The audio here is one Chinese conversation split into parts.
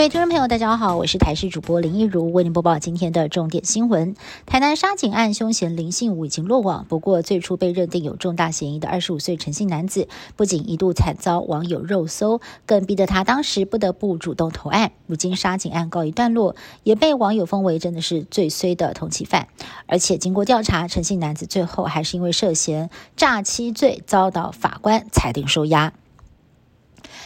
各位听众朋友，大家好，我是台视主播林一如，为您播报今天的重点新闻。台南杀警案凶嫌林信武已经落网，不过最初被认定有重大嫌疑的二十五岁陈姓男子，不仅一度惨遭网友肉搜，更逼得他当时不得不主动投案。如今杀警案告一段落，也被网友封为真的是最衰的通缉犯。而且经过调查，陈姓男子最后还是因为涉嫌诈欺罪遭到法官裁定收押。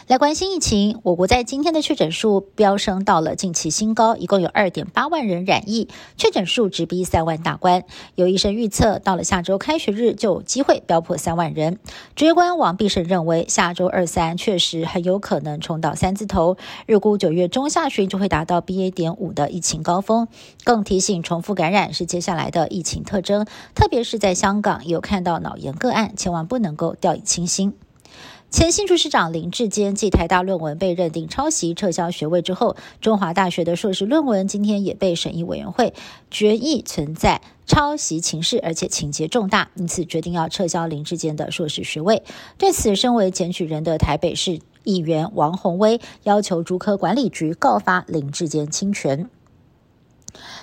来关心疫情，我国在今天的确诊数飙升到了近期新高，一共有二点八万人染疫，确诊数直逼三万大关。有医生预测，到了下周开学日就有机会飙破三万人。职业官王必胜认为，下周二三确实很有可能冲到三字头，预估九月中下旬就会达到 BA. 点五的疫情高峰。更提醒，重复感染是接下来的疫情特征，特别是在香港有看到脑炎个案，千万不能够掉以轻心。前新竹市长林志坚继台大论文被认定抄袭撤销学位之后，中华大学的硕士论文今天也被审议委员会决议存在抄袭情势，而且情节重大，因此决定要撤销林志坚的硕士学位。对此，身为检举人的台北市议员王宏威要求竹科管理局告发林志坚侵权。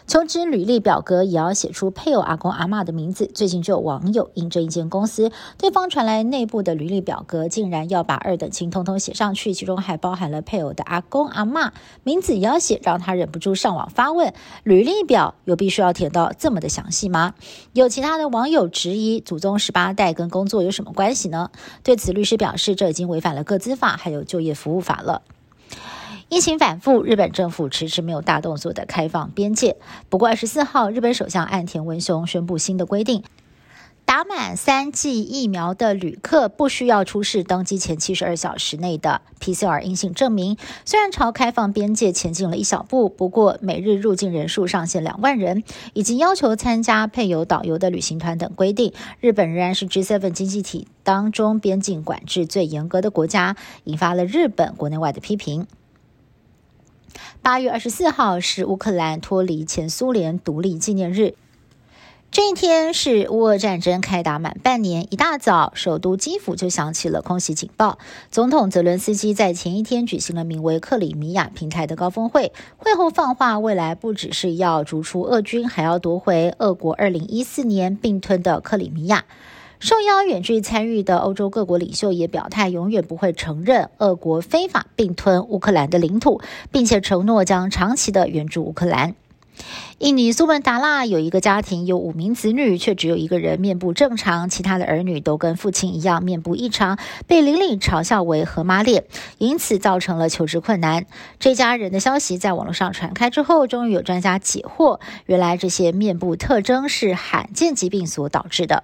求职履历表格也要写出配偶阿公阿妈的名字。最近就有网友应征一间公司，对方传来内部的履历表格，竟然要把二等亲通通写上去，其中还包含了配偶的阿公阿妈名字也要写，让他忍不住上网发问：履历表有必须要填到这么的详细吗？有其他的网友质疑，祖宗十八代跟工作有什么关系呢？对此，律师表示，这已经违反了个资法还有就业服务法了。疫情反复，日本政府迟迟没有大动作的开放边界。不过二十四号，日本首相岸田文雄宣布新的规定：打满三剂疫苗的旅客不需要出示登机前七十二小时内的 PCR 阴性证明。虽然朝开放边界前进了一小步，不过每日入境人数上限两万人，以及要求参加配有导游的旅行团等规定，日本仍然是 G7 经济体当中边境管制最严格的国家，引发了日本国内外的批评。八月二十四号是乌克兰脱离前苏联独立纪念日，这一天是乌俄战争开打满半年。一大早，首都基辅就响起了空袭警报。总统泽伦斯基在前一天举行了名为克里米亚平台的高峰会，会后放话，未来不只是要逐出俄军，还要夺回俄国二零一四年并吞的克里米亚。受邀远距参与的欧洲各国领袖也表态，永远不会承认俄国非法并吞乌克兰的领土，并且承诺将长期的援助乌克兰。印尼苏门答腊有一个家庭，有五名子女，却只有一个人面部正常，其他的儿女都跟父亲一样面部异常，被邻里嘲笑为“河马脸”，因此造成了求职困难。这家人的消息在网络上传开之后，终于有专家解惑，原来这些面部特征是罕见疾病所导致的。